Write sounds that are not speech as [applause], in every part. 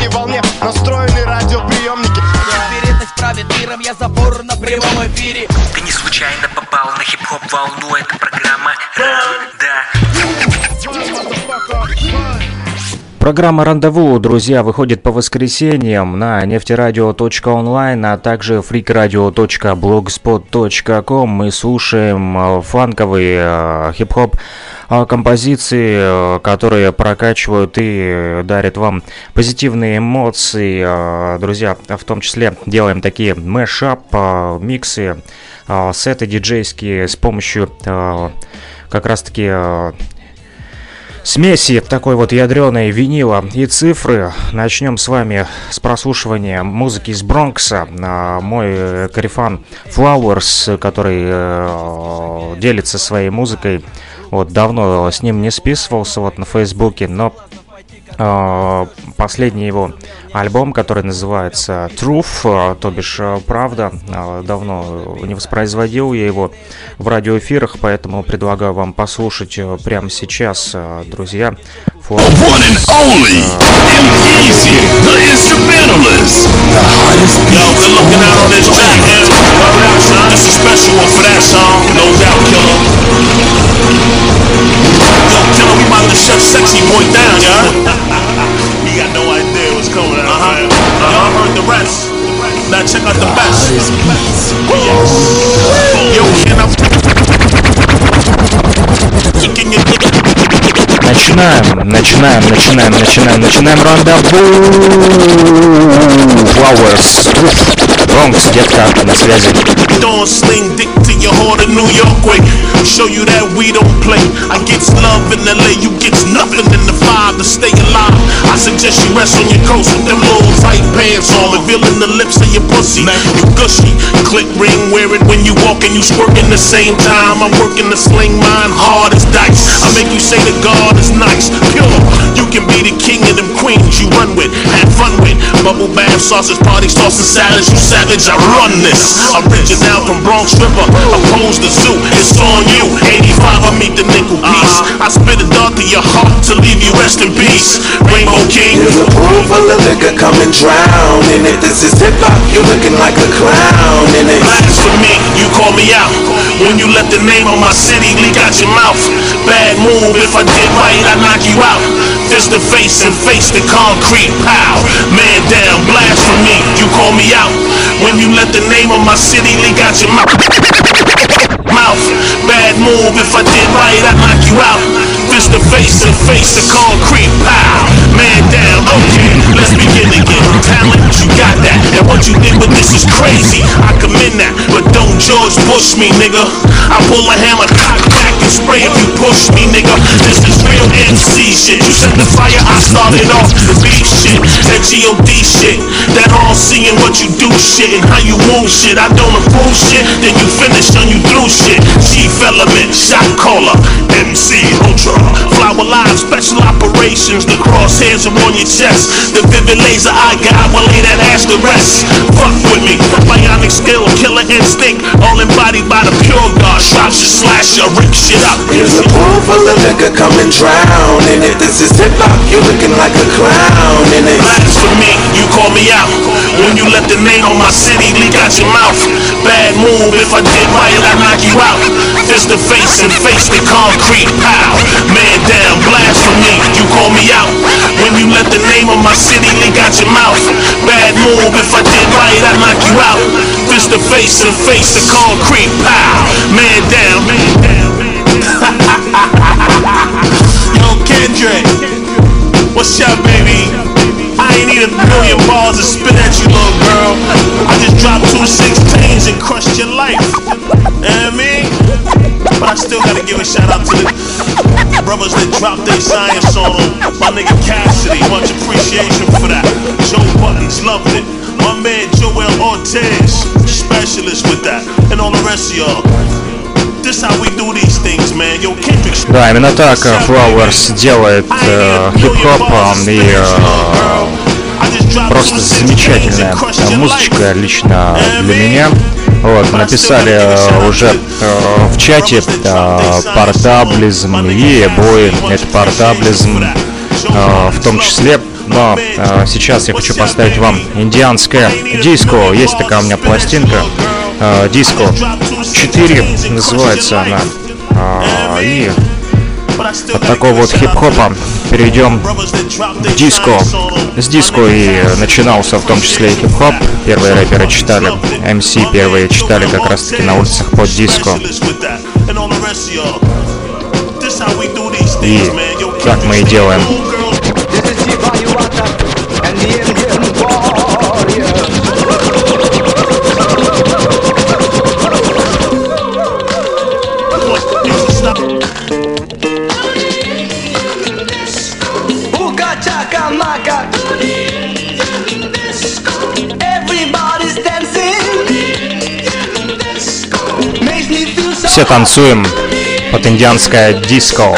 утренней волне настроены радиоприемники. Теперь это правит миром, я забор на прямом эфире. Ты не случайно попал на хип-хоп волну, это программа Программа «Рандеву», друзья, выходит по воскресеньям на нефтерадио.онлайн, а также freakradio.blogspot.com. Мы слушаем э, фанковые э, хип-хоп э, композиции, которые прокачивают и дарят вам позитивные эмоции. Друзья, в том числе делаем такие мэшап, миксы, сеты диджейские с помощью как раз-таки смеси такой вот ядреной винила и цифры. Начнем с вами с прослушивания музыки из Бронкса. А, мой карифан Flowers, который э, делится своей музыкой. Вот давно с ним не списывался вот на Фейсбуке, но э, последний его альбом, который называется Truth, э, то бишь э, Правда. Давно не воспроизводил я его в радиоэфирах, поэтому предлагаю вам послушать прямо сейчас, друзья. One and only, M-Easy, the instrumentalist. Yo, good looking out on this track, man. Word out, son. This is a special one for that song. No doubt, killer. Yo, killer, we about to shut Sexy Boy down, y'all. he got no idea what's coming out, uh-huh. man. Y'all heard the rest. Now check out the best. Yes. Yo, can I... Can you... Начинаем, начинаем, начинаем, начинаем, начинаем рандеву. Flowers. Бронкс, детка, на связи. Don't sling dick to your heart in New York way. Show you that we don't play. I get love in LA, you get nothing in the five to stay alive. I suggest you rest on your coast with them little tight pants on, revealing the lips of your pussy. You gushy, click ring, wear it when you walk and you squirting the same time. I'm working to sling mine hard as dice. I make you say to God is nice, pure. You can be the king of them queens you run with, have fun with. Bubble bath, sausage parties, tossing salads. You savage, I run this. Original from Bronx River, opposed the zoo. It's on you. 85, I meet the nickel piece. I spit a dart to your heart to leave you rest in peace. Rainbow King. Here's a pool full of liquor, come and drown in it. This is hip hop, you looking like a clown in it. Blasphemy, you call me out when you let the name of my city leak out your mouth. Bad move, if I did right, I knock you out. Fist to face and face the concrete, pow. Man down, blasphemy, you call me out when you let the name of my city leak out your mouth. Mouth, bad move, if I did right, I knock you out. Fist to face and face the concrete, pow. Man down, okay, let's begin again. Talent, you got that, and what you did with this is crazy. I commend that, but don't George Bush me, nigga. I pull a hammer, cock back and spray if you push me, nigga. This is real MC shit. You set the fire, I started off the beef shit. That G.O.D. shit. That all seeing what you do shit and how you move shit. I don't approve shit, then you finish on you through shit. Chief element, shot caller, MC Ultra. Flower live, special operations. The crosshairs are on your chest. The vivid laser I got will lay that ass to rest. Fuck with me. Bionic skill, killer instinct. All embodied by the pure God. Shot you, slash you, rip shit up. Here's a pool full of liquor, come and drown in it. This is hip hop, you looking like a clown in it. Blasphemy, you call me out when you let the name of my city leak out your mouth. Bad move, if I did right, I knock you out. Fist to face and face the concrete, pow. Man down, blasphemy, you call me out when you let the name of my city leak out your mouth. Bad move, if I did right, I knock you out. Fist to face and face the concrete, pow. Man down, man down. Yo, Kendrick, what's up, baby? I ain't need a million balls to spit at you, little girl. I just dropped two 16s and crushed your life. You know what I mean? I still gotta give a shout out to the brothers that dropped their science on them. My nigga Cassidy, much appreciation for that. Joe Buttons loved it. My man Joel Ortiz, specialist with that. And all the rest of y'all. Да, именно так Flowers делает э, хип-хоп и э, просто замечательная музычка лично для меня. Вот, написали э, уже э, в чате э, портаблизм и бои, это портаблизм в том числе Но э, сейчас я хочу поставить вам индианское диско. Есть такая у меня пластинка. Э, диско 4 называется она. Э, и от такого вот хип-хопа перейдем к диско. С диско и начинался в том числе и хип-хоп. Первые рэперы читали, MC первые читали как раз таки на улицах под диско. И так мы и делаем. Все танцуем под индианское диско.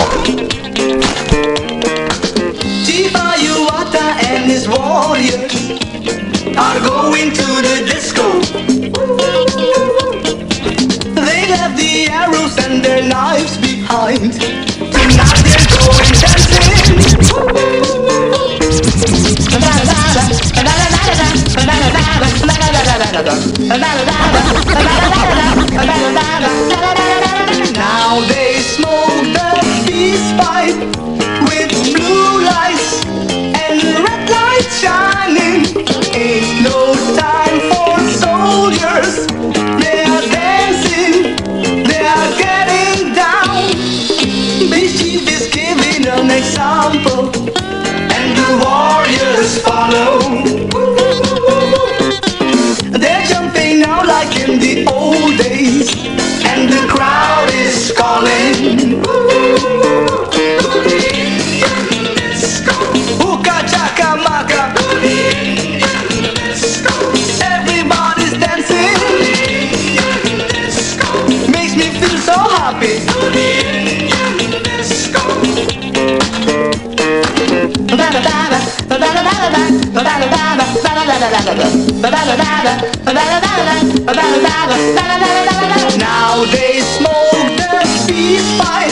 Now they smoke the peace pipe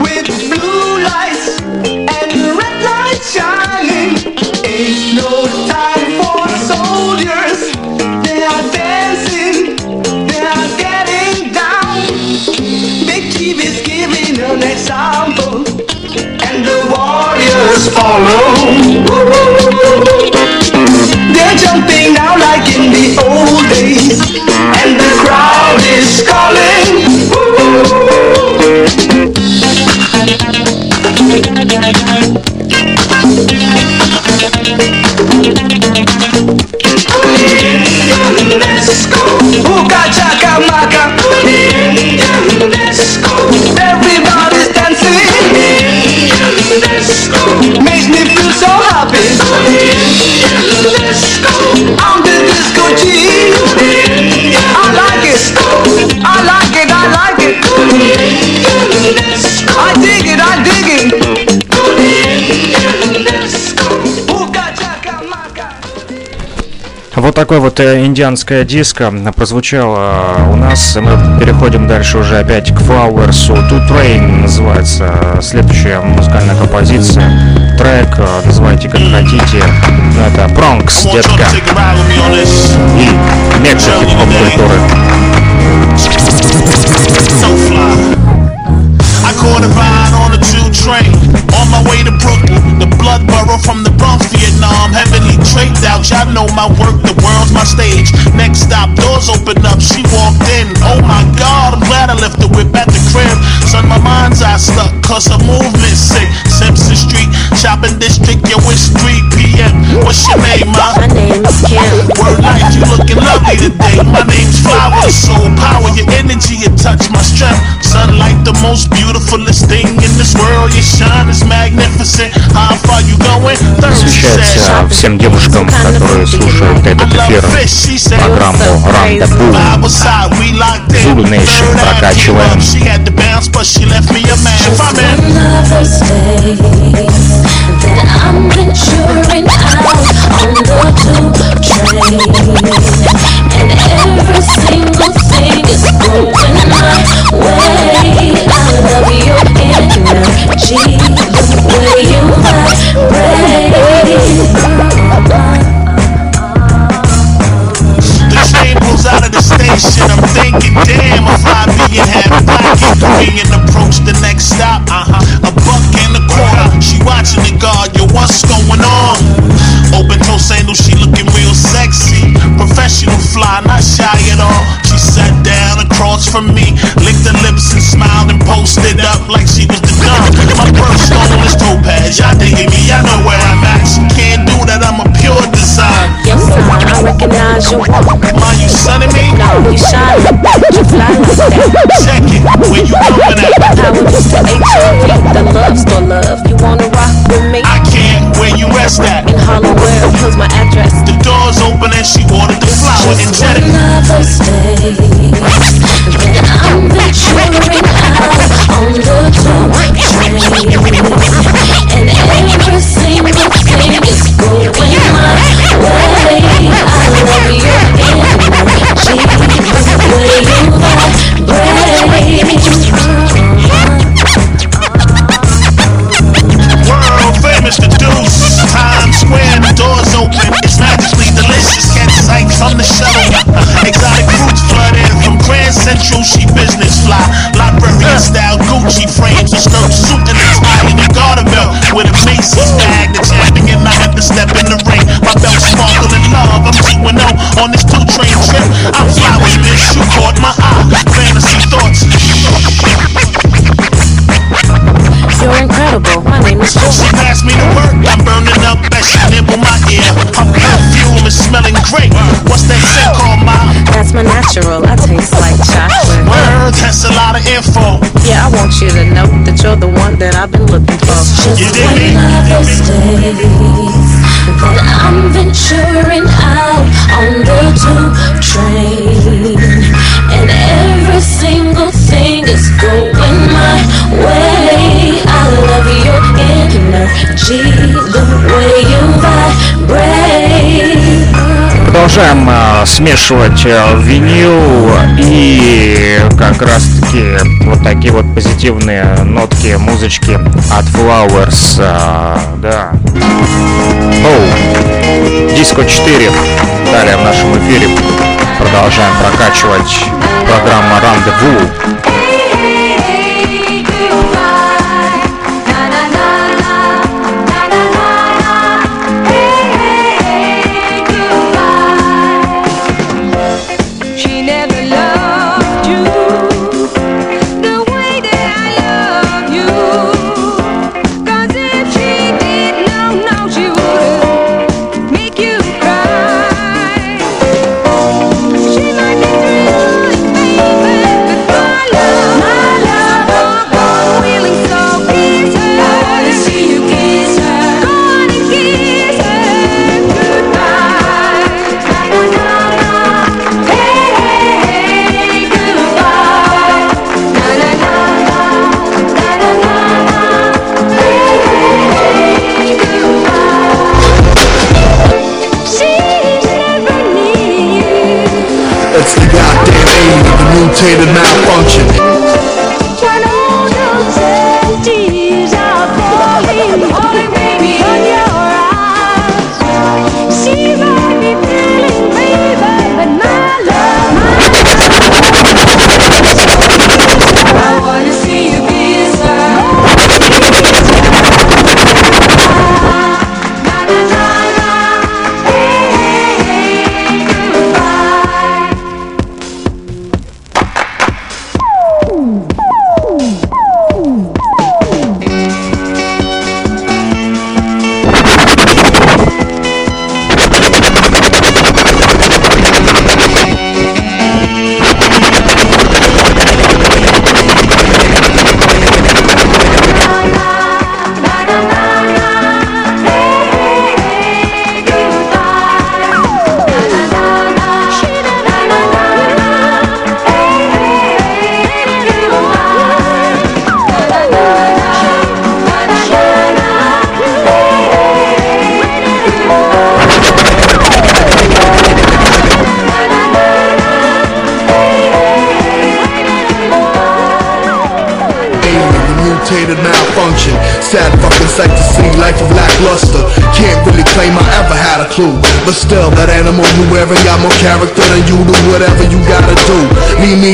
with blue lights and red lights shining. Ain't no time for soldiers. They are dancing, they are getting down. Big Chief is giving an example, and the warriors follow. Jumping now like in the old days, and the crowd is calling. Вот такой вот э, индианская диско прозвучало э, у нас. Мы переходим дальше уже опять к Flowers. To Train называется следующая музыкальная композиция. Трек, э, называйте как хотите. Это Бронкс, детка. И мекка хип-хоп культуры. so fly. I caught a ride on a two train on my way to Brooklyn, the blood borough from the Bronx, Vietnam. Heavily draped out, y'all know my work, the world's my stage. Next stop, doors open up, she walked in. Oh my god, I'm glad I left the whip at the crib. Son, my mind's eye stuck, cause her movement's sick. Simpson Street, shopping district, yo, it's 3 p.m. What's your name, ma? My name's Kim. Word life, you looking lovely today. My name's Flower, soul power, your energy, you touch my strength. Sunlight, the most beautifulest thing in this world. Your shine is magnificent. How far you going? Посвящается всем девушкам, которые слушают этот эфир, программу Рандеву. Zulu Nation прокачиваем. Going my way. I love your energy, shit, I'm thinking, damn, I fly being half black. King and approach the next stop, uh huh. A buck and a quarter, she watching the guard, yo, what's going on? Open toe sandals, she looking real sexy. Professional fly, not shy at all. She sat down across from me, licked her lips and smiled and posted up like she was the gun. My purse stole is topaz, y'all digging me, I know where I'm at. She can't do that, I'm a pure design. Yes, I recognize you. You sunning me? No, you shine. You fly like. Check it. Where you at? Power to the the love store love. You wanna rock with me? I can't. Where you rest at? In Harlem, where? Here's my address. The door's open and she ordered the flower one of those days that I'm venturing out on the top train, natural. She my natural. I taste like chocolate. word? That's a lot of info. Yeah, I want you to know that you're the one that I've been looking for. You dig me? one of those days that I'm venturing out on the tube train, and every single thing is going my way. I love your energy, the way you vibrate. Продолжаем а, смешивать а, винил и как раз таки вот такие вот позитивные нотки музычки от Flowers. а, да. Оу. Диско 4. Далее в нашем эфире продолжаем прокачивать программа Рандеву. rotated malfunctioning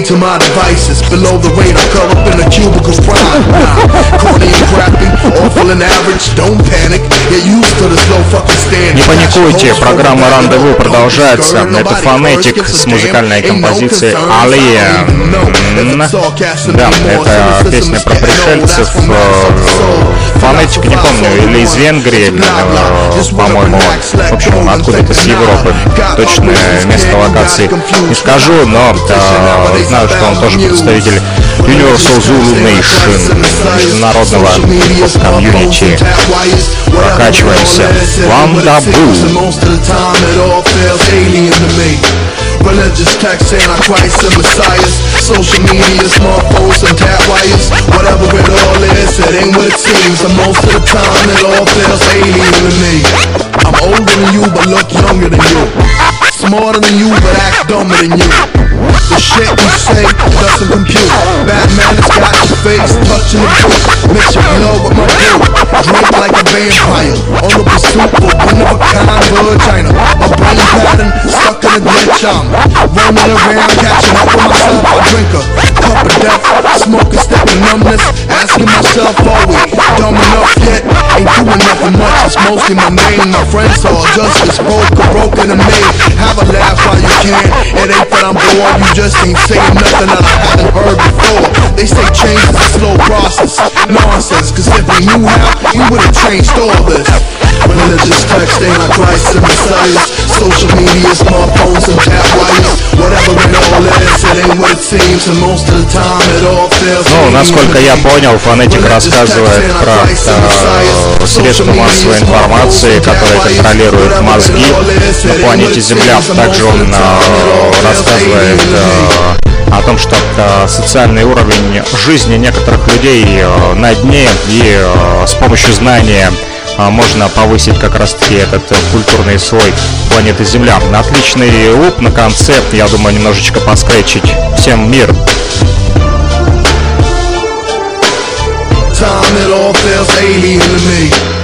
to my devices. Below the radar, curl up in a cubicle prime. Nah, corny and crappy, awful and average. Don't panic, Не паникуйте, программа «Рандеву» продолжается. Это фонетик с музыкальной композицией «Алия». Да, это песня про пришельцев. э, Фонетик, не помню, или из Венгрии, э, по-моему. В общем, откуда-то с Европы. Точное место локации не скажу, но э, знаю, что он тоже представитель Universal Zulu Nation, международного хип-хоп-комьюнити. Прокачиваемся. Вандабу. Most of the time it all feels alien to me. Religious texts, antichrists and messiahs Social media, smartphones and tap wires Whatever it all is, it ain't what it seems And most of the time it all feels alien to me I'm older than you, but look younger than you Smarter than you, but act dumber than you the shit you say doesn't compute. Batman has got your face touching the truth. Mix your blood with my brew Drink like a vampire. On the pursuit for one of a kind vagina. A brain pattern stuck in a glitch I'm roaming around catching up with myself. I drink a cup of death. Smoking step of numbness. Asking myself are we dumb enough yet? Ain't doing nothing much. It's mostly my name. My friends all just as broke broken and made. Have a laugh while you can. It ain't that I'm bored You just ain't saying nothing that I haven't heard before They say change is a slow process Nonsense Cause if we knew how We would've changed all this Religious text, antichrists and messiahs Social media, smartphones and tap wires Whatever it all is, it ain't what it seems And most of the time it all feels Ну, насколько я понял, фонетик рассказывает про э, средства массовой информации, которые контролируют мозги на планете Земля. Также он э, рассказывает э, о том, что социальный уровень жизни некоторых людей э, на дне и э, с помощью знания можно повысить как раз-таки этот культурный слой планеты Земля. Отличный луп на концепт, я думаю, немножечко поскретчить. Всем мир! time it all feels alien to me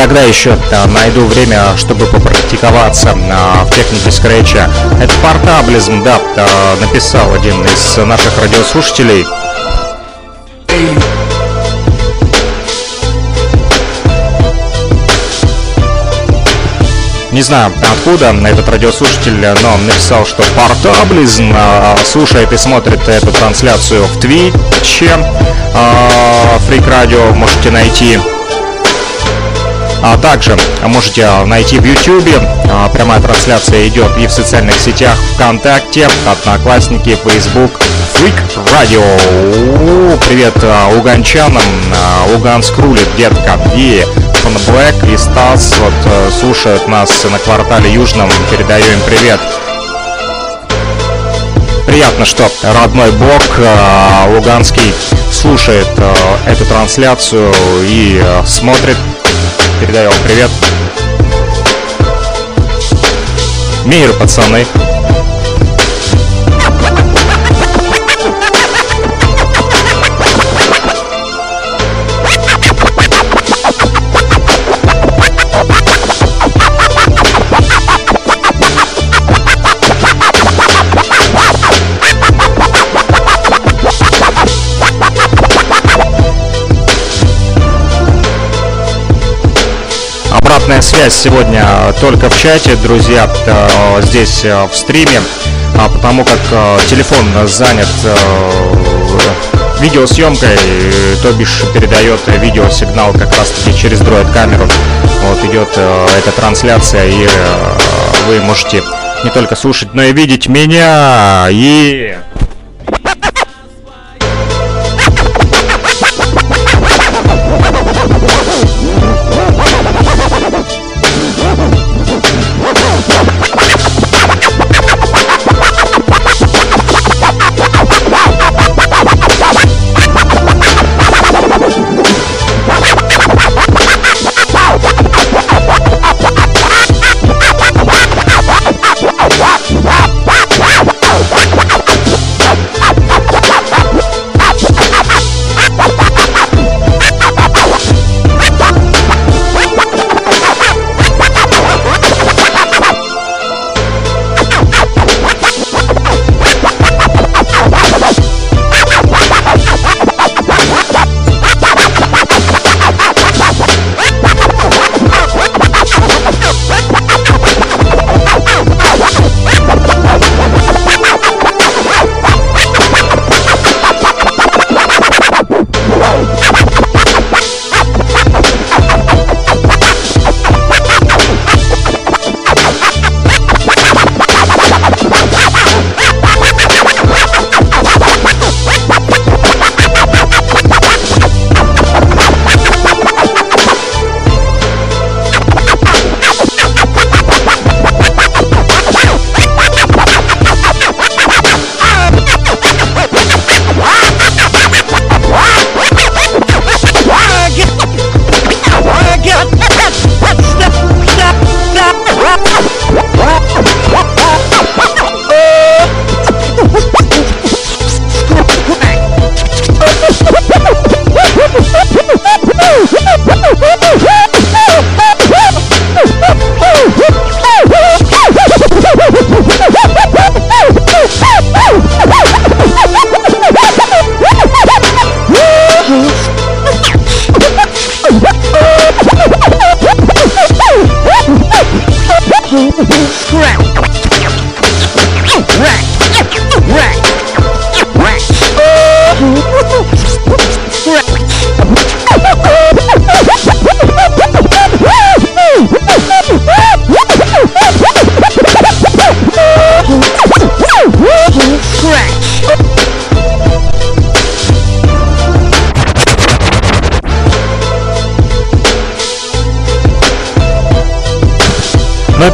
когда еще а, найду время, чтобы попрактиковаться а, в технике скретча. Это портаблизм, да, а, написал один из наших радиослушателей. Не знаю, откуда этот радиослушатель, но написал, что портаблизм а, слушает и смотрит эту трансляцию в Твиче. Фрик Радио можете найти а также можете найти в YouTube. А, Прямая трансляция идет и в социальных сетях ВКонтакте, Одноклассники, Facebook, Freak Radio. Привет а, уганчанам, а, Луганск рулит, детка. И Фон Блэк и Стас вот слушают нас на квартале Южном. Передаю им привет. Приятно, что родной блог э, Луганский слушает эту трансляцию и смотрит. Передаю вам привет. Мир, пацаны. Обратная связь сегодня только в чате, друзья, э, здесь э, в стриме, а потому как э, телефон занят видеосъемкой, то бишь передает видеосигнал как раз таки через дроид-камеру. Вот идет эта трансляция, и вы можете не только слушать, но и видеть меня. И...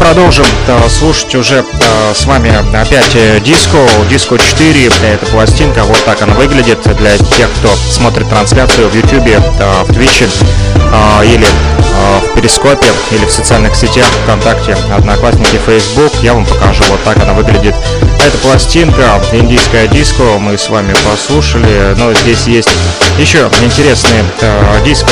продолжим э, слушать уже э, с вами опять э, диско, диско 4, эта пластинка, вот так она выглядит для тех, кто смотрит трансляцию в YouTube, в Twitch или в Перископе, или в социальных сетях, ВКонтакте, Одноклассники, Facebook, я вам покажу, вот так она выглядит. Эта пластинка, индийская диско, мы с вами послушали, но здесь есть еще интересные э, диско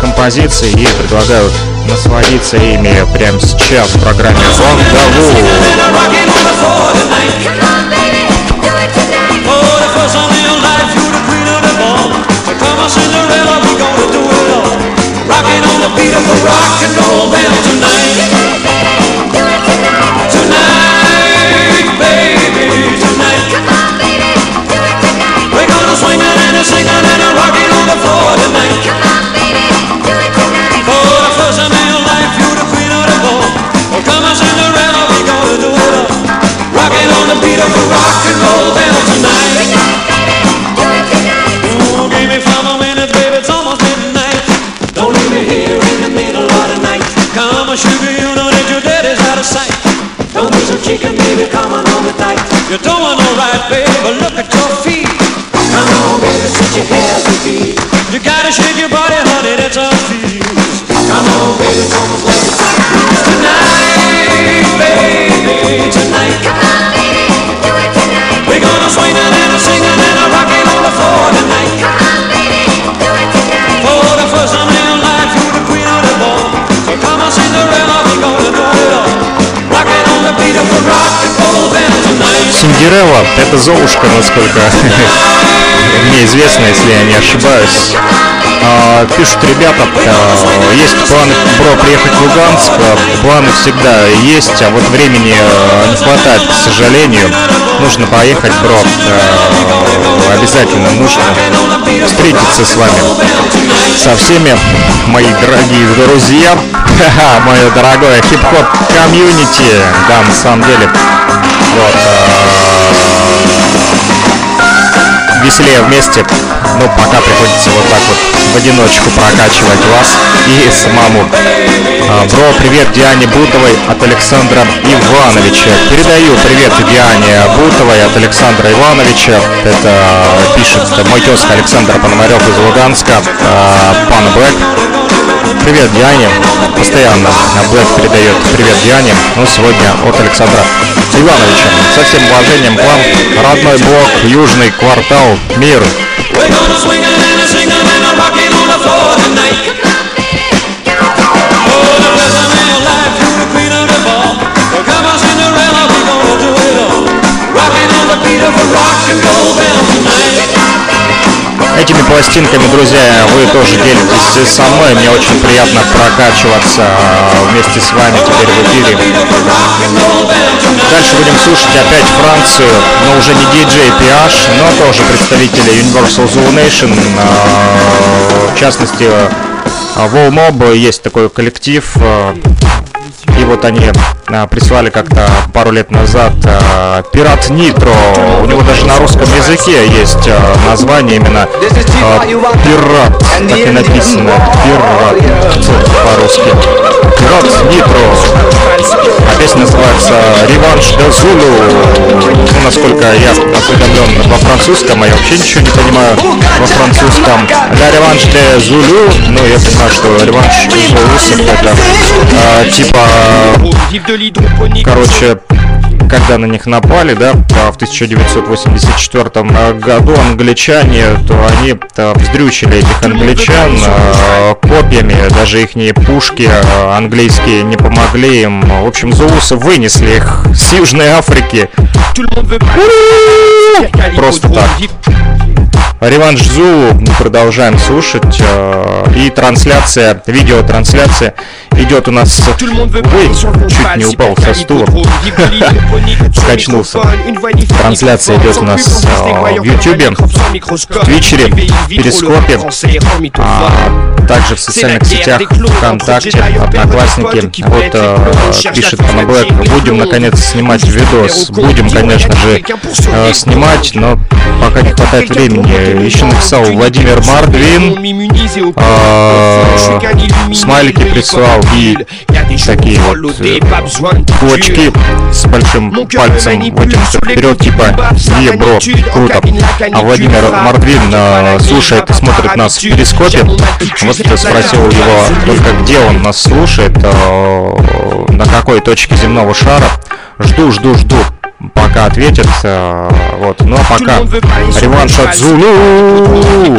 композиции и предлагаю насладиться ими прямо сейчас в программе «Рондаву». Rocking on the rock and roll band. Tonight, это Золушка, насколько [laughs] мне известно, если я не ошибаюсь. А, Пишут ребята, а, есть планы, бро, приехать в Луганск. А, Планы всегда есть, а вот времени не хватает, к сожалению. Нужно поехать, бро. Обязательно нужно встретиться с вами. Со всеми, мои дорогие друзья. Ха-ха, мое дорогое хип-хоп комьюнити. Да, на самом деле. Вот. Веселее вместе. Ну, пока приходится вот так вот в одиночку прокачивать вас и самому. А, бро, привет Диане Бутовой от Александра Ивановича. Передаю привет Диане Бутовой от Александра Ивановича. Это пишет мой тезка Александр Пономарев из Луганска, а, пан Блэк. Привет Диане. Постоянно Блэк передает привет Диане. Ну, сегодня от Александра Ивановича. Со всем уважением к вам. Родной блок, южный квартал, мир. Rock. Oh, and roll band tonight. Этими пластинками, друзья, вы тоже делитесь со мной. Мне очень приятно прокачиваться а, вместе с вами теперь в эфире. Дальше будем слушать опять Францию, но уже не DJ PH, но тоже представители Universal Zoo Nation. а, В частности, Wall Mob есть такой коллектив. а, И вот они а, прислали как-то пару лет назад а, Пират Нитро. У него даже на русском языке есть а, название именно а, Пират. Так и написано. Пират по-русски. Пират Нитро. А песня называется Реванш де Зулу. Ну, насколько я осведомлен во французском, а я вообще ничего не понимаю во французском. Ля Реванш де Зулу. Ну, я понимаю, что реванш Зулусов это а, типа Короче, когда на них напали, да, а, в 1984 году англичане, то они то вздрючили этих англичан а, копьями, даже их пушки а, английские не помогли им. В общем, зуусы вынесли их с Южной Африки. Просто так. Реванш Зу продолжаем слушать. э, И трансляция, видеотрансляция идет у нас... Ой, чуть не упал со стула. [laughs] Скачнулся. Трансляция идет у нас э, в Ютубе, в Твичере, в Перископе, а также в социальных сетях ВКонтакте, Одноклассники. Вот э, пишет Пана Блэк, будем наконец снимать видос. Будем, конечно же, снимать, но пока не хватает времени. Еще написал Владимир Мардвин, э, смайлики прислал и такие вот э, кулачки с большим пальцем вытянутым вперед, типа «Е, бро, круто». А Владимир Мордвин э, слушает и смотрит нас в перископе. Вот я спросил его только где он нас слушает, э, на какой точке земного шара. Жду, жду, жду. Пока ответит. э, Вот. Ну а пока реванш от Зулу.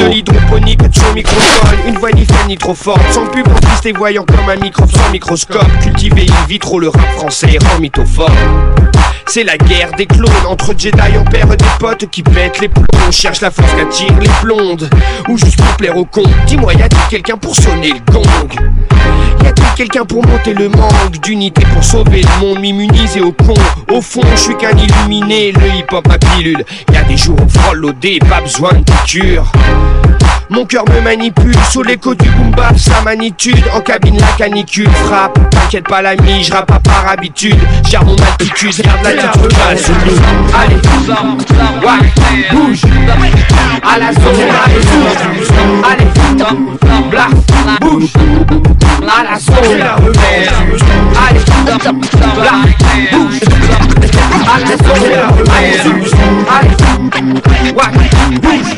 C'est la guerre des clones entre Jedi, on perd des potes qui pètent les plombs. On cherche la force qu'attire les blondes, ou juste pour plaire au con. Dis-moi, y a-t-il quelqu'un pour sonner le gong? Y a-t-il quelqu'un pour monter le manque d'unité pour sauver le monde, m'immuniser au con? Au fond, je suis qu'un illuminé, le hip-hop ma pilule. Y a des jours où frôle l'OD, pas besoin de piqûre. Mon cœur me manipule sous l'écho du boom bap, sa magnitude En cabine la canicule frappe. T'inquiète pas l'ami, je rappe pas par habitude. Gère mon altitude, garde la tête Allez, ouais, bouge. À la zone, allez, bouge Allez, bla, bouge. À la zone, allez, bla, bouge. À la zone, allez, bouge.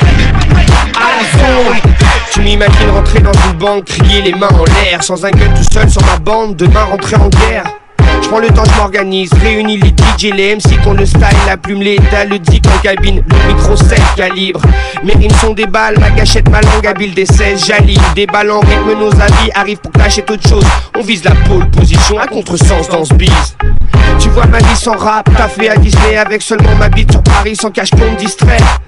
Tu m'imagines rentrer dans une banque, crier les mains en l'air, sans un gun tout seul sur ma bande, demain rentrer en guerre. Je prends le temps, je m'organise, réunis les DJ, les MC qu'on le style, la plume, l'état, le dick en cabine, le micro 7 calibre. Mes rimes sont des balles, ma gâchette, ma langue habile des 16, j'aligne, des balles en rythme, nos avis arrivent pour clasher autre chose. On vise la pole position à contresens dans ce bise. Tu vois ma vie sans rap, t'as fait à Disney avec seulement ma bite sur Paris sans cache pour me distraire.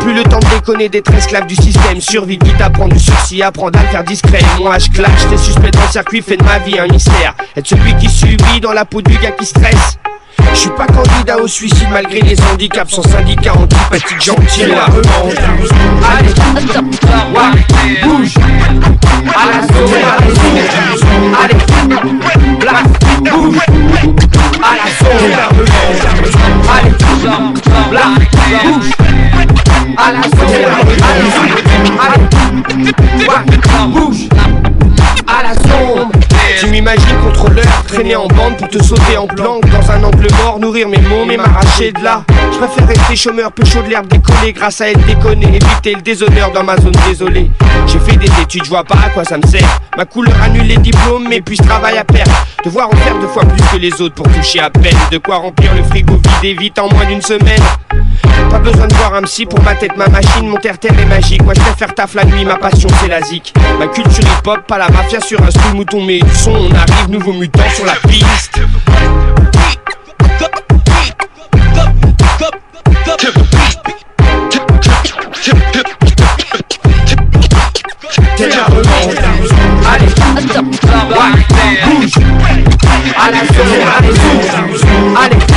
Plus le temps de déconner d'être esclave du système Survie qui t'apprend du sursis, apprendre à faire discret Moi je clash, t'es suspect dans le circuit, fait de ma vie un mystère Être celui qui subit dans la peau du gars qui stresse je suis pas candidat au suicide malgré les handicaps Sans syndicat antipathique gentil la Allez, bouge À la sauce Allez, bouge la Allez, bouge la bouge, la. Tu m'imagines contrôleur, traîner en bande pour te sauter en planque dans un angle mort, nourrir mes mômes et m'arracher de là. Je préfère rester chômeur, peu chaud de l'herbe décollée grâce à être déconné, éviter le déshonneur dans ma zone désolée. J'ai fait des études, je vois pas à quoi ça me sert. Ma couleur annule les diplômes, mais puis je travaille à perte. Devoir en faire deux fois plus que les autres pour toucher à peine. De quoi remplir le frigo vide vite en moins d'une semaine. Pas besoin de voir un psy pour ma tête, ma machine, mon terre-terre est magique. Moi je préfère taf la nuit, ma passion c'est la zik. Ma culture hip-hop, pas la mafia sur un style mouton, mais du son, on arrive, nouveau mutant sur la piste. Allez, bouge. Allez,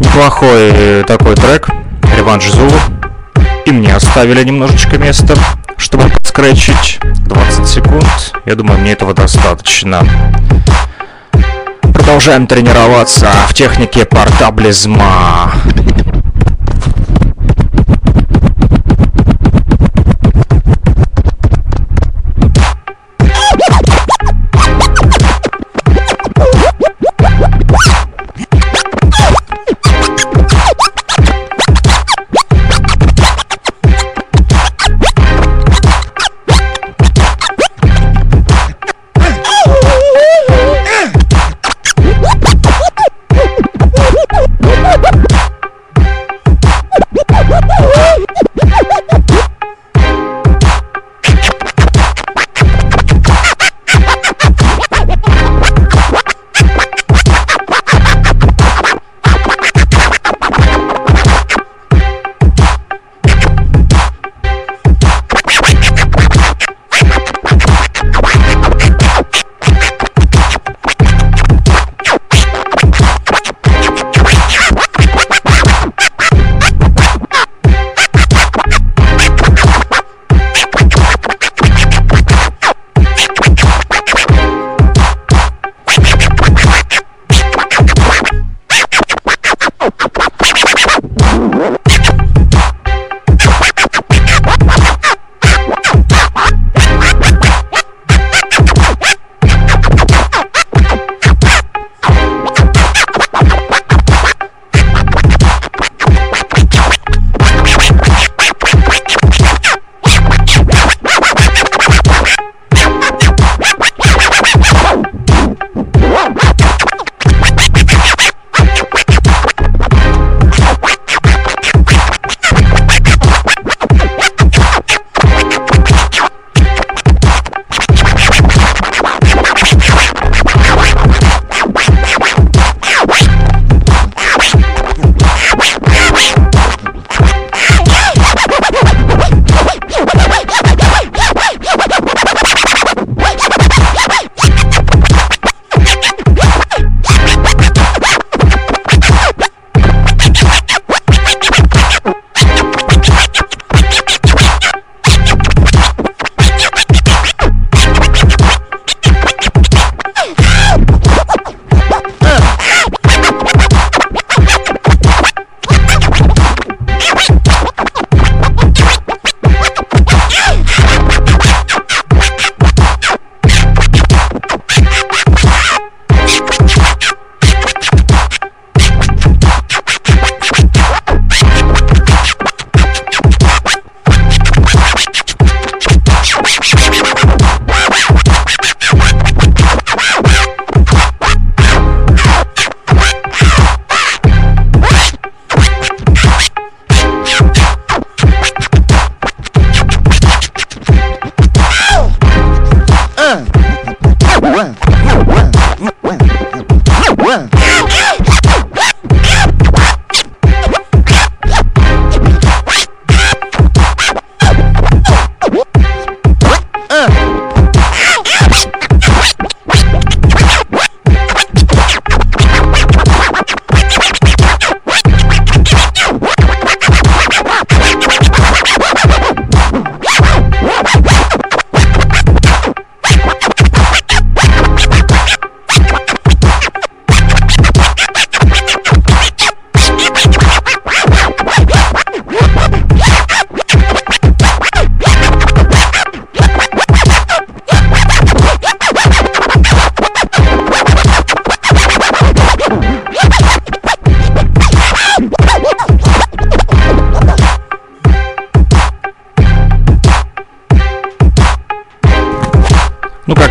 Неплохой э, такой трек, реванш Зулу. И мне оставили немножечко места, чтобы подскретчить 20 секунд. Я думаю, мне этого достаточно. Продолжаем тренироваться в технике портаблизма.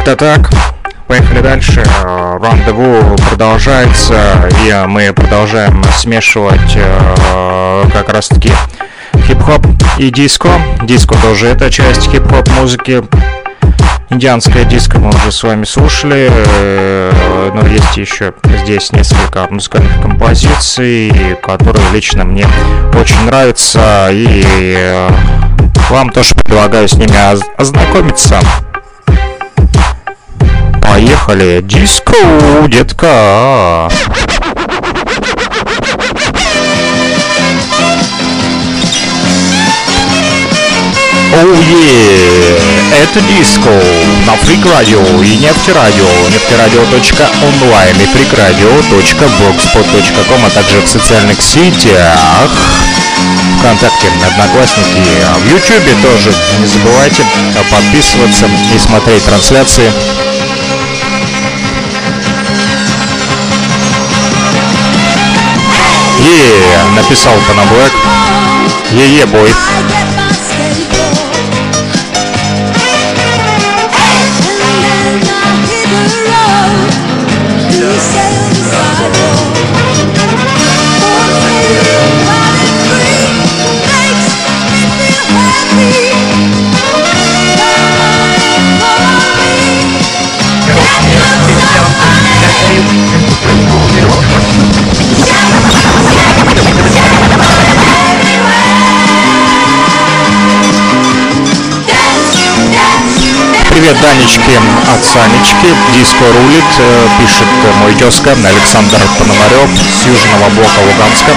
Как-то так. Поехали дальше. Э, Рандеву продолжается, и мы продолжаем смешивать э, как раз-таки хип-хоп и диско. Диско тоже это часть хип-хоп музыки. Индианское диско мы уже с вами слушали, э, но есть еще здесь несколько музыкальных композиций, которые лично мне очень нравятся, и э, вам тоже предлагаю с ними оз- ознакомиться. Поехали! Диско, детка! Оу е! Это диско на Фрик Радио и Нефтерадио, нефтерадио.онлайн и фрикрадио.блогспот.ком, а также в социальных сетях ВКонтакте, Одноклассники, а в Ютубе тоже. Не забывайте подписываться и смотреть трансляции. Е, написал Панаблэк. Е-е, бой. Данечки от Санечки. Диско рулит, э, пишет э, мой тезка Александр Пономарев с Южного блока Луганска.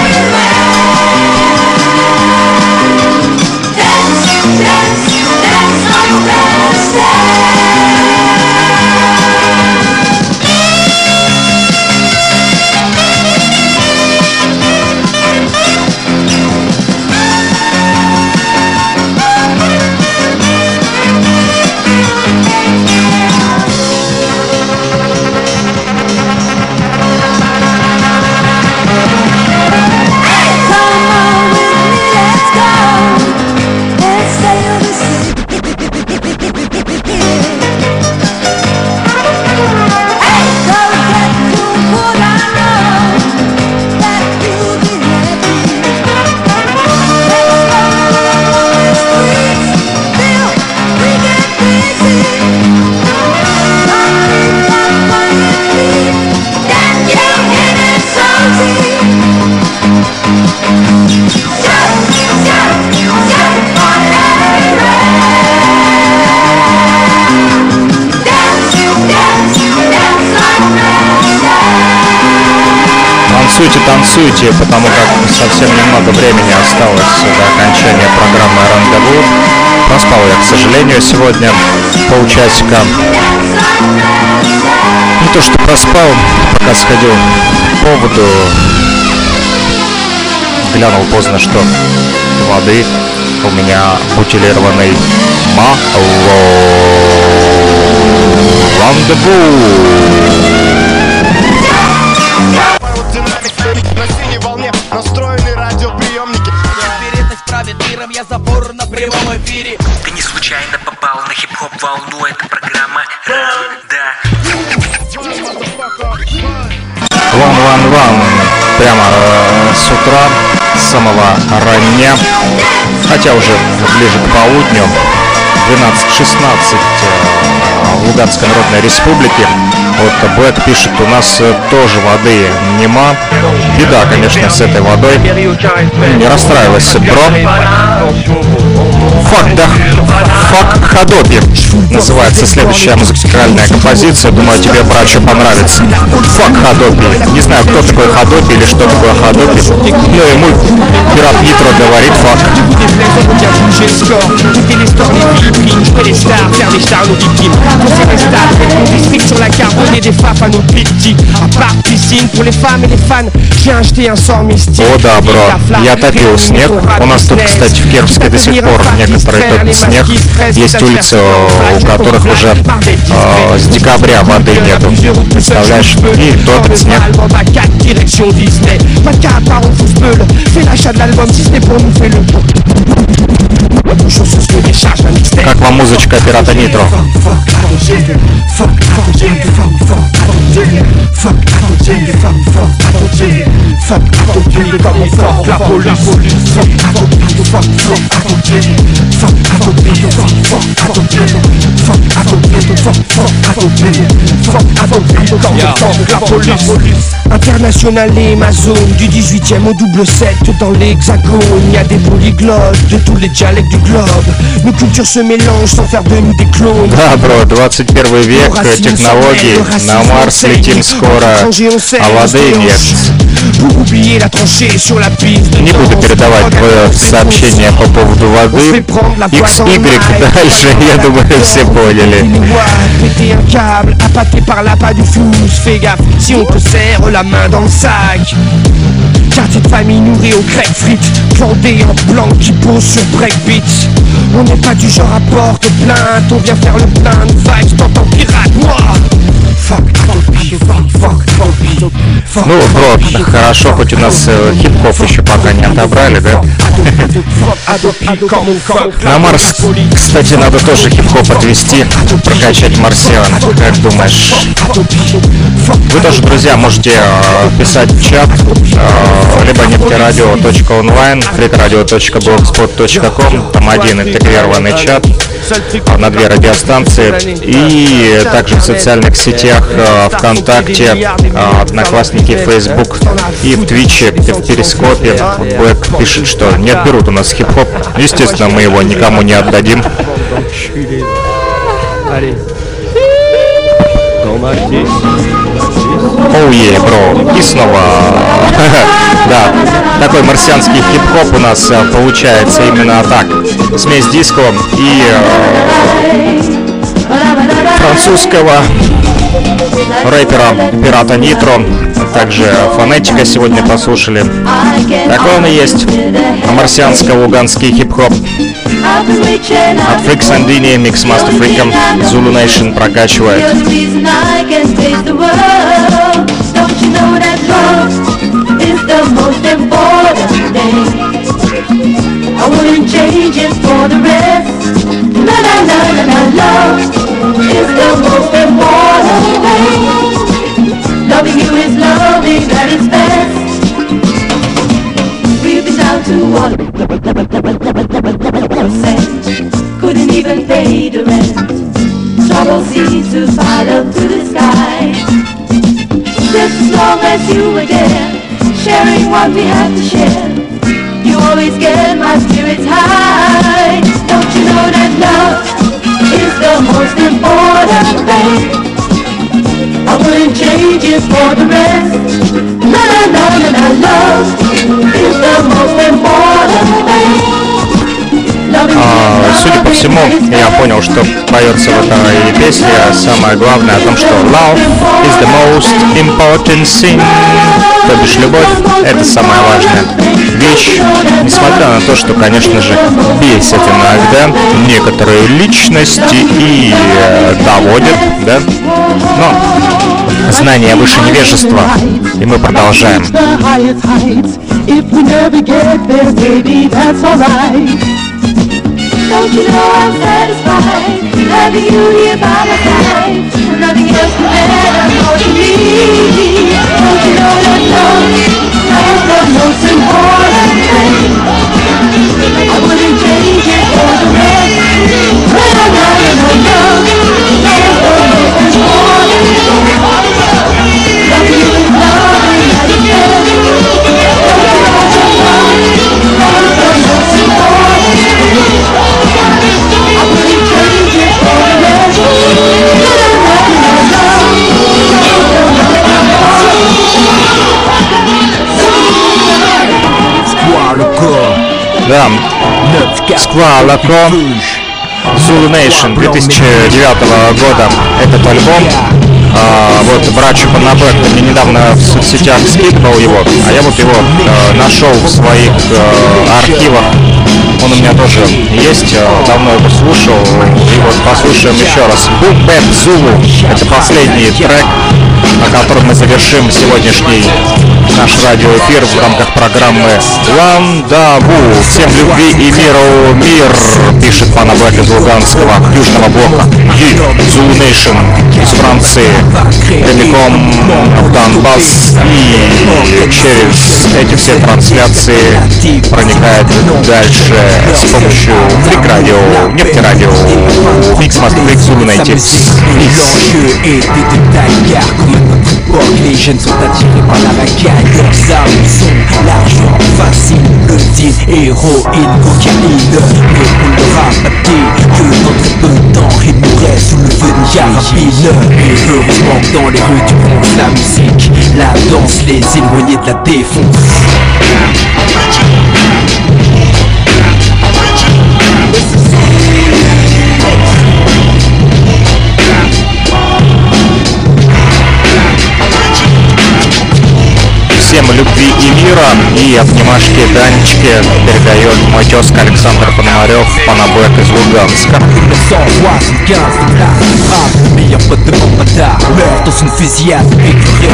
Танцуйте, танцуйте, потому как совсем немного времени осталось до окончания программы «Рандеву». Проспал я, к сожалению, сегодня полчасика. Не то, что проспал, пока сходил к поводу, глянул поздно, что воды у меня бутилированный мало. Рандеву! Утра, с самого рання, хотя уже ближе к полудню, э, в Луганской Народной Республике. Вот Блэк пишет, у нас э, тоже воды нема. Беда, конечно, с этой водой. Не расстраивайся, бро. Фак, да, Фак Ходоби называется следующая музыкальная композиция. Думаю, тебе, брачу, понравится. Фак Ходоби. Не знаю, кто такой Ходоби или что такое Ходоби. Но ему пират Нитро говорит фак. О да, бро, я топил снег. У нас тут, кстати, в Кировске до сих пор некоторые топят снег. Есть улицы, у которых уже э, с декабря воды нету. Представляешь? И топят снег. Direction Disney, pas de carte par on fout Speul Fais l'achat de l'album, si ce n'est pour nous, fais-le Chose ce que décharge un mixtape Как вам музычка пирата Нитро? La police La police International et ma zone Du 18ème au double 7 Dans l'hexagone Il y a des polyglottes De tous les dialectes du globe Nos cultures se mélangent sans faire de nous des clones Да, бро, 21 век, технологии, на Марс летим скоро, а воды нет. Pour oublier la tranchée sur la piste de Не буду danse. передавать твое сообщение по поводу воды. XY дальше, я думаю, все поняли. Péter un câble, appâté par l'appât du flouze Fais gaffe, si on te serre la main dans le sac Quartier de famille nourri aux grecs frites Planté en blanc qui pose sur breakbeat On n'est pas du genre à porte plainte On vient faire le plein de vibes T'entends pirate, moi Fuck, Ну, бро, хорошо, хоть у нас э, хип-хоп еще пока не отобрали, да? На Марс, кстати, надо тоже хип-хоп отвести, прокачать марсиан, как думаешь? Вы тоже, друзья, можете э, писать в чат, э, либо нефтерадио.онлайн, фритрадио.блогспот.ком, там один интегрированный чат на две радиостанции, и также в социальных сетях э, ВКонтакте, э, Одноклассники, Facebook и в Твиче, в Перископе. Блэк пишет, что не отберут у нас хип-хоп. Естественно, мы его никому не отдадим. Оу, е, бро. И снова. [laughs] Да, такой марсианский хип-хоп у нас э, получается именно так. Смесь диско и э, французского рэпера Пирата Нитро. Также фонетика сегодня послушали. Такой он и есть. Марсианско-луганский хип-хоп. От Фрик Сандини, Микс Мастер Фриком, Zulu Nation прокачивает. I wouldn't change it for the rest. Na na na na na, love is the most important thing. Loving you is loving at its best. Been down to percent, couldn't even pay the rent. Trouble seems to up to the sky. Just as long as you were there, sharing what we have to share. You always get my spirits high. Don't you know that love is the most important thing? I wouldn't change it for the rest. Na na na na na, love по всему, я понял, что поется в этой песне самое главное о том, что love is the most important thing. То бишь любовь — это самая важная вещь. Несмотря на то, что, конечно же, бесит иногда некоторые личности и э, доводят, да? Но знание выше невежества, и мы продолжаем. If we never get there, baby, that's alright. Don't you know I'm satisfied having you here by my side? Nothing else can matter more to me. Don't you know that love is the most important thing? I wouldn't change it for the rest. Na, na, Сквалако Zulu Nation 2009 года этот альбом. А, вот братчик Панабек мне недавно в соцсетях скидывал его, а я вот его э, нашел в своих э, архивах. Он у меня тоже есть, э, давно его слушал. И вот послушаем еще раз. Boom Bap Zulu. Это последний трек, на котором мы завершим сегодняшний наш радиоэфир в рамках программы Run-Da-Wu. Всем любви и миру мир, пишет Пана Блэк из Луганского, Южного блока. Zulu Nation из Франции, прямиком в Донбасс. И через эти все трансляции проникает дальше с помощью Freak Radio, Нефтерадио, Mix Master Freak Nation. L'enjeu des les jeunes sont attirés par la racaille Leurs armes sont l'argent facile, le deal, héroïne, cocaïne Mais pour le rapater que dans très peu de temps il mourrait sous le feu d'une carabine Et heureusement dans les rues du bronze la musique, la danse les éloignait de la défonce Всем любви и мира и обнимашки Данечки передает мой тезка Александр Пономарев, Панабэк из Луганска. 1975,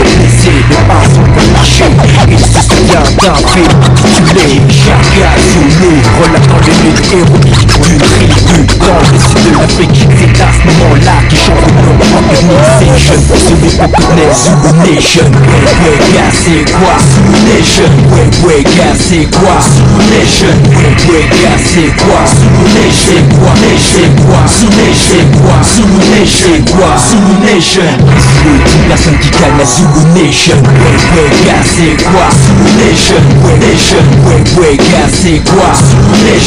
quoi Sous les jeunes, ouais, ouais, c'est quoi Sous les jeunes, ouais, c'est quoi Sous les jeunes, quoi, les jeunes, quoi Sous les jeunes, quoi, sous les jeunes, quoi Sous la syndicale, la Nation Ouais, ouais, c'est quoi Sous les jeunes, ouais, les c'est quoi Sous les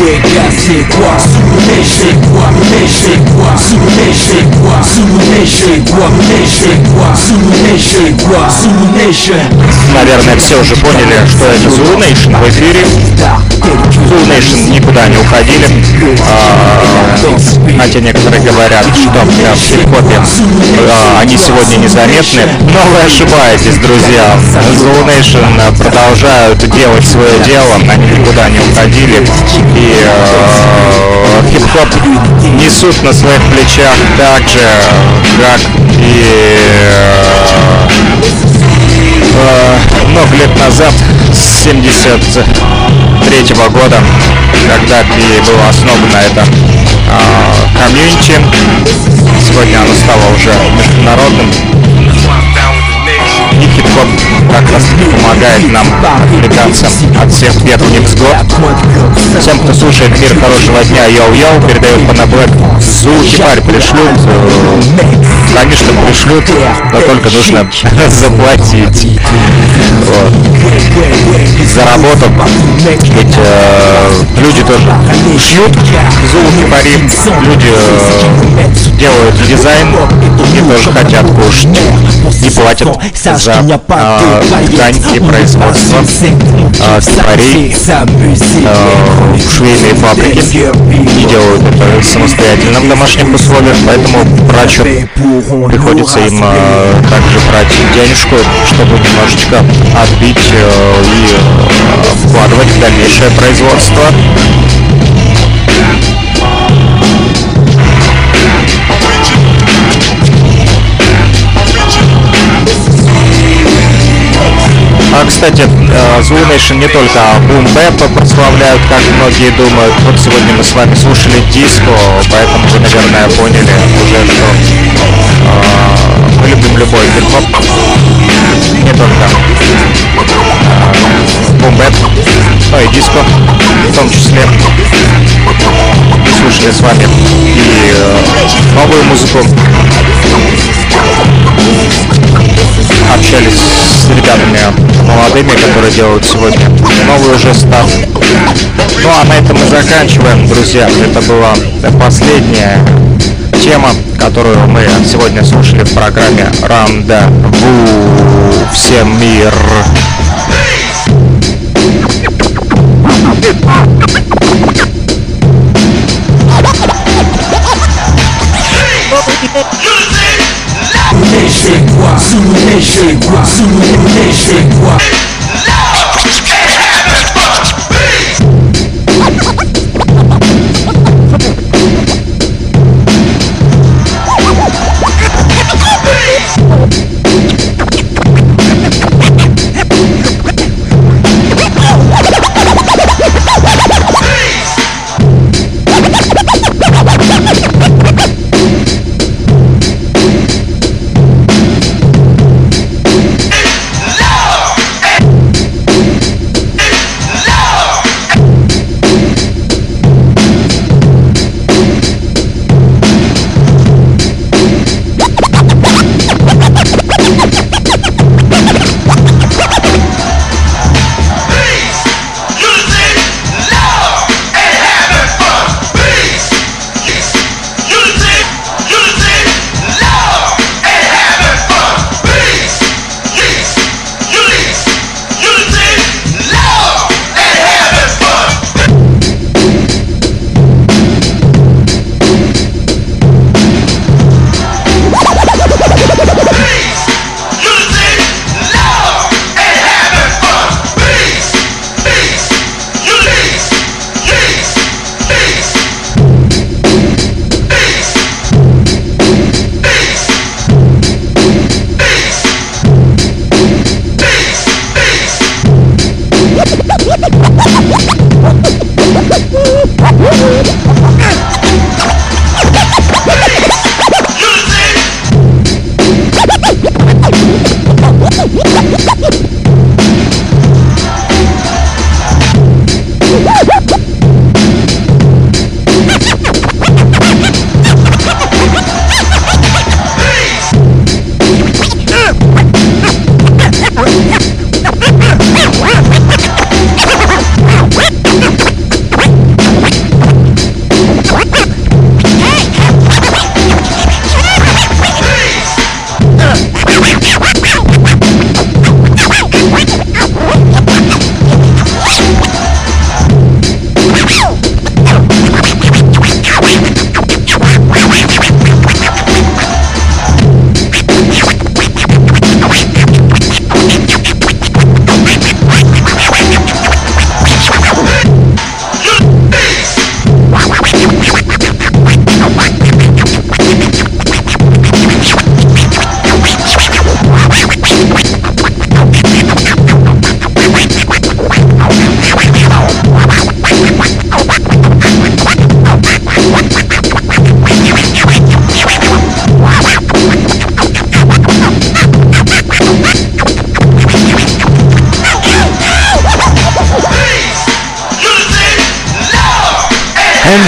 ouais, ouais, c'est quoi Sous les jeunes, quoi, les jeunes, quoi Sous les jeunes, quoi, sous les jeunes, quoi, les jeunes, quoi Sous les jeunes, quoi, sous les jeunes Наверное, все уже поняли, что это Zulu Nation в эфире. Zulu Nation никуда не уходили. А, хотя некоторые говорят, что в хип-хопе а, они сегодня незаметны. Но вы ошибаетесь, друзья. Zulu Nation продолжают делать свое дело, они никуда не уходили. И э, хип-хоп несут на своих плечах так же, как и э, много лет назад, с 73 года, когда было основано это э, комьюнити. Сегодня оно стало уже международным. И хип-хоп как раз помогает нам отвлекаться от всех бед и невзгод. Всем, кто слушает Мир хорошего дня, йоу-йоу, передает Панаблэк. Зу Хипарь пришлют. Конечно, пришлют, но только нужно [laughs] заплатить. Вот. За. Ведь э, люди тоже шьют Зу Хипари. Люди э, делают дизайн и тоже хотят кушать. И платят за э, ткань и производство э, хипарей э, в швейные фабрики. И делают это самостоятельно в домашних условиях, поэтому врачу приходится им э, также брать денежку, чтобы немножечко отбить э, и э, вкладывать в дальнейшее производство. А, кстати, э, Zulu Nation не только Boom Bap прославляют, как многие думают. Вот сегодня мы с вами слушали диско, поэтому вы, наверное, поняли уже, что э, мы любим любой хип-хоп. Не только э, Boom Bap, но и диско в том числе. Мы слушали с вами и э, новую музыку общались с ребятами молодыми, которые делают сегодня новый уже старт. Ну а на этом мы заканчиваем, друзья. Это была последняя тема, которую мы сегодня слушали в программе Ранда Ву. Всем мир! super in, shake, rock, Super in, shake, rock.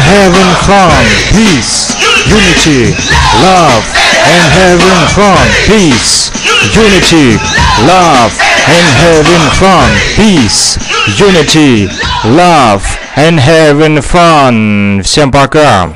having fun, peace, unity, love, and having fun, peace, unity, love, and having fun, peace, unity, love, and having fun. Всем пока.